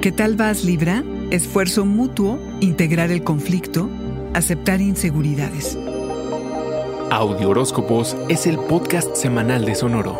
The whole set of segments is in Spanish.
¿Qué tal vas, Libra? Esfuerzo mutuo, integrar el conflicto, aceptar inseguridades. Audio Horóscopos es el podcast semanal de Sonoro.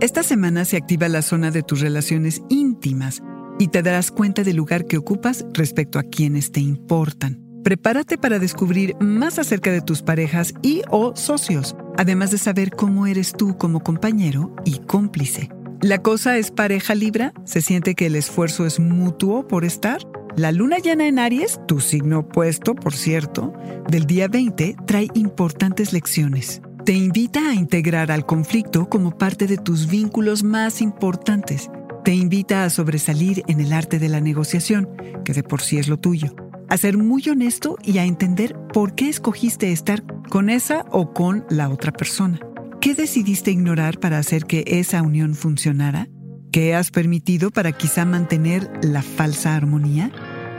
Esta semana se activa la zona de tus relaciones íntimas y te darás cuenta del lugar que ocupas respecto a quienes te importan. Prepárate para descubrir más acerca de tus parejas y o socios además de saber cómo eres tú como compañero y cómplice. La cosa es pareja Libra, se siente que el esfuerzo es mutuo por estar. La luna llena en Aries, tu signo opuesto, por cierto, del día 20 trae importantes lecciones. Te invita a integrar al conflicto como parte de tus vínculos más importantes. Te invita a sobresalir en el arte de la negociación, que de por sí es lo tuyo. A ser muy honesto y a entender por qué escogiste estar con esa o con la otra persona. ¿Qué decidiste ignorar para hacer que esa unión funcionara? ¿Qué has permitido para quizá mantener la falsa armonía?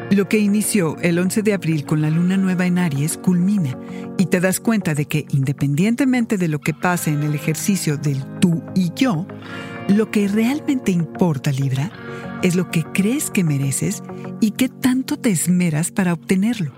Lo que inició el 11 de abril con la luna nueva en Aries culmina y te das cuenta de que independientemente de lo que pase en el ejercicio del tú y yo, lo que realmente importa, Libra, es lo que crees que mereces y qué te esmeras para obtenerlo.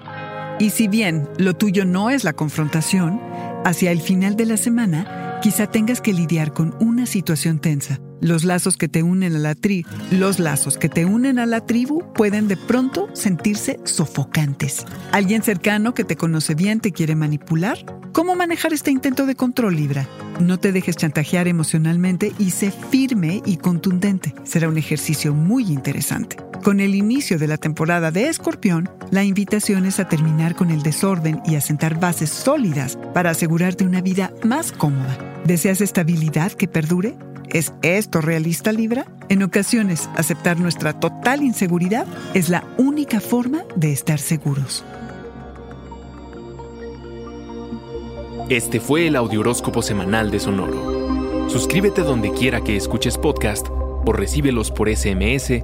Y si bien lo tuyo no es la confrontación, hacia el final de la semana quizá tengas que lidiar con una situación tensa. Los lazos que te unen a la tribu, los lazos que te unen a la tribu pueden de pronto sentirse sofocantes. ¿Alguien cercano que te conoce bien te quiere manipular? ¿Cómo manejar este intento de control, Libra? No te dejes chantajear emocionalmente y sé firme y contundente. Será un ejercicio muy interesante. Con el inicio de la temporada de Escorpión, la invitación es a terminar con el desorden y a sentar bases sólidas para asegurarte una vida más cómoda. ¿Deseas estabilidad que perdure? ¿Es esto realista, Libra? En ocasiones, aceptar nuestra total inseguridad es la única forma de estar seguros. Este fue el Audioróscopo Semanal de Sonoro. Suscríbete donde quiera que escuches podcast o recíbelos por SMS